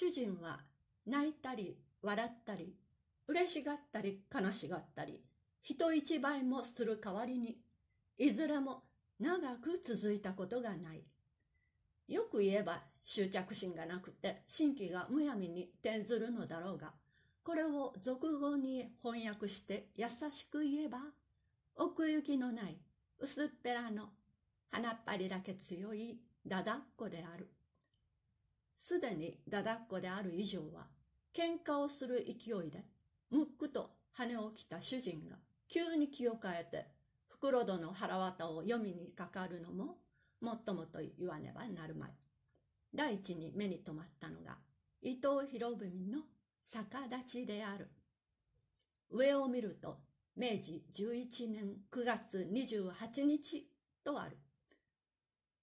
主人は泣いたり笑ったり嬉しがったり悲しがったり人一倍もする代わりにいずれも長く続いたことがないよく言えば執着心がなくて新規がむやみに転ずるのだろうがこれを俗語に翻訳して優しく言えば奥行きのない薄っぺらの鼻っぱりだけ強いだだっこである。すでにだだっこである以上は、喧嘩をする勢いで、むっくと羽を着た主人が急に気を変えて、袋戸の腹渡を読みにかかるのも、もっともと言わねばなるまい。第一に目に留まったのが、伊藤博文の逆立ちである。上を見ると、明治11年9月28日とある。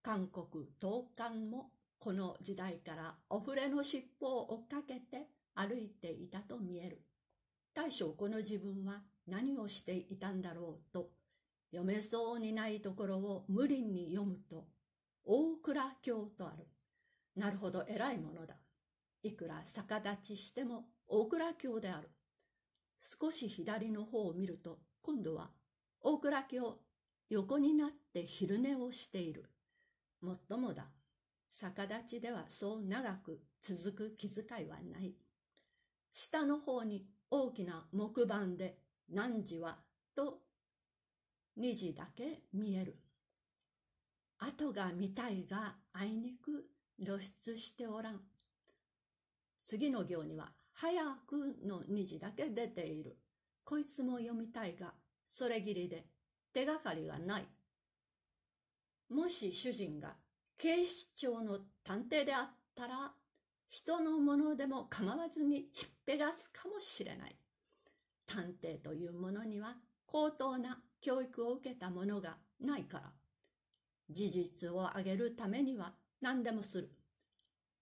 韓国東韓もこの時代からお触れの尻尾を追っかけて歩いていたと見える。大将この自分は何をしていたんだろうと読めそうにないところを無理に読むと大倉京とある。なるほど偉いものだ。いくら逆立ちしても大倉京である。少し左の方を見ると今度は大倉京横になって昼寝をしている。もっともだ。逆立ちではそう長く続く気遣いはない。下の方に大きな木板で何時はと2時だけ見える。後が見たいがあいにく露出しておらん。次の行には早くの2時だけ出ている。こいつも読みたいが、それぎりで手がかりがない。もし主人が警視庁の探偵であったら、人のものでも構わずにひっぺがすかもしれない。探偵というものには高等な教育を受けたものがないから。事実を上げるためには何でもする。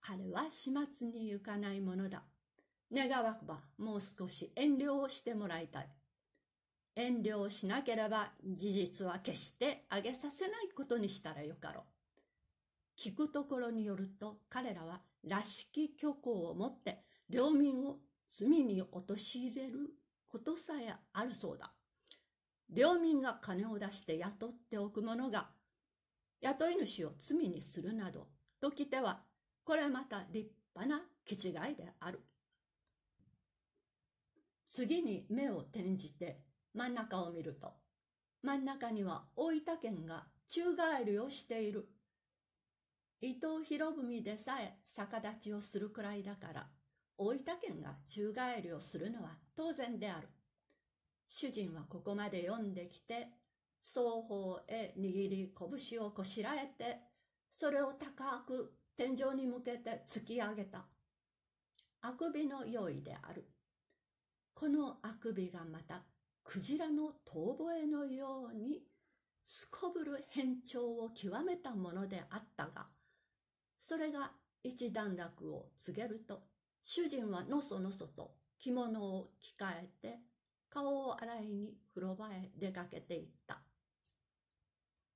あれは始末に行かないものだ。願わくばもう少し遠慮をしてもらいたい。遠慮をしなければ事実は決して上げさせないことにしたらよかろう。聞くところによると彼らはらしき虚構を持って領民を罪に陥れることさえあるそうだ。領民が金を出して雇っておく者が雇い主を罪にするなどときてはこれまた立派な気違いである。次に目を転じて真ん中を見ると、真ん中には大分県が宙返りをしている。伊藤博文でさえ逆立ちをするくらいだから、大分県が宙返りをするのは当然である。主人はここまで読んできて、双方へ握り拳をこしらえて、それを高く天井に向けて突き上げた。あくびの用意である。このあくびがまたクジラの遠吠えのようにすこぶる変調を極めたものであったが、それが一段落を告げると、主人はのそのそと着物を着替えて、顔を洗いに風呂場へ出かけていった。